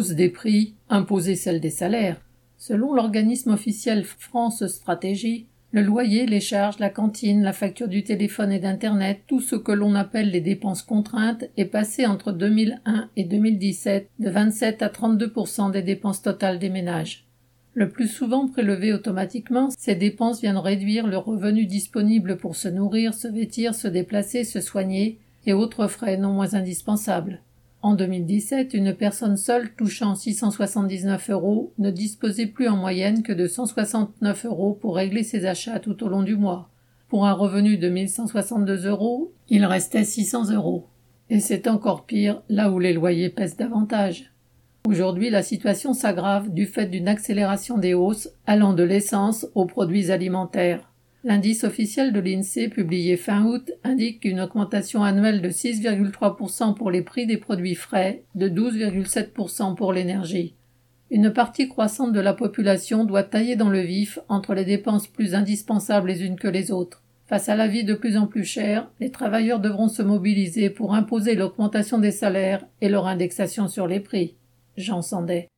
des prix, imposer celle des salaires. Selon l'organisme officiel France Stratégie, le loyer, les charges, la cantine, la facture du téléphone et d'Internet, tout ce que l'on appelle les dépenses contraintes, est passé entre 2001 et 2017 de 27 à 32% des dépenses totales des ménages. Le plus souvent prélevées automatiquement, ces dépenses viennent réduire le revenu disponible pour se nourrir, se vêtir, se déplacer, se soigner et autres frais non moins indispensables. En 2017, une personne seule touchant 679 euros ne disposait plus en moyenne que de 169 euros pour régler ses achats tout au long du mois. Pour un revenu de 1162 euros, il restait 600 euros. Et c'est encore pire là où les loyers pèsent davantage. Aujourd'hui, la situation s'aggrave du fait d'une accélération des hausses allant de l'essence aux produits alimentaires. L'indice officiel de l'INSEE publié fin août indique une augmentation annuelle de 6,3% pour les prix des produits frais, de 12,7% pour l'énergie. Une partie croissante de la population doit tailler dans le vif entre les dépenses plus indispensables les unes que les autres. Face à la vie de plus en plus chère, les travailleurs devront se mobiliser pour imposer l'augmentation des salaires et leur indexation sur les prix. Jean Sandet.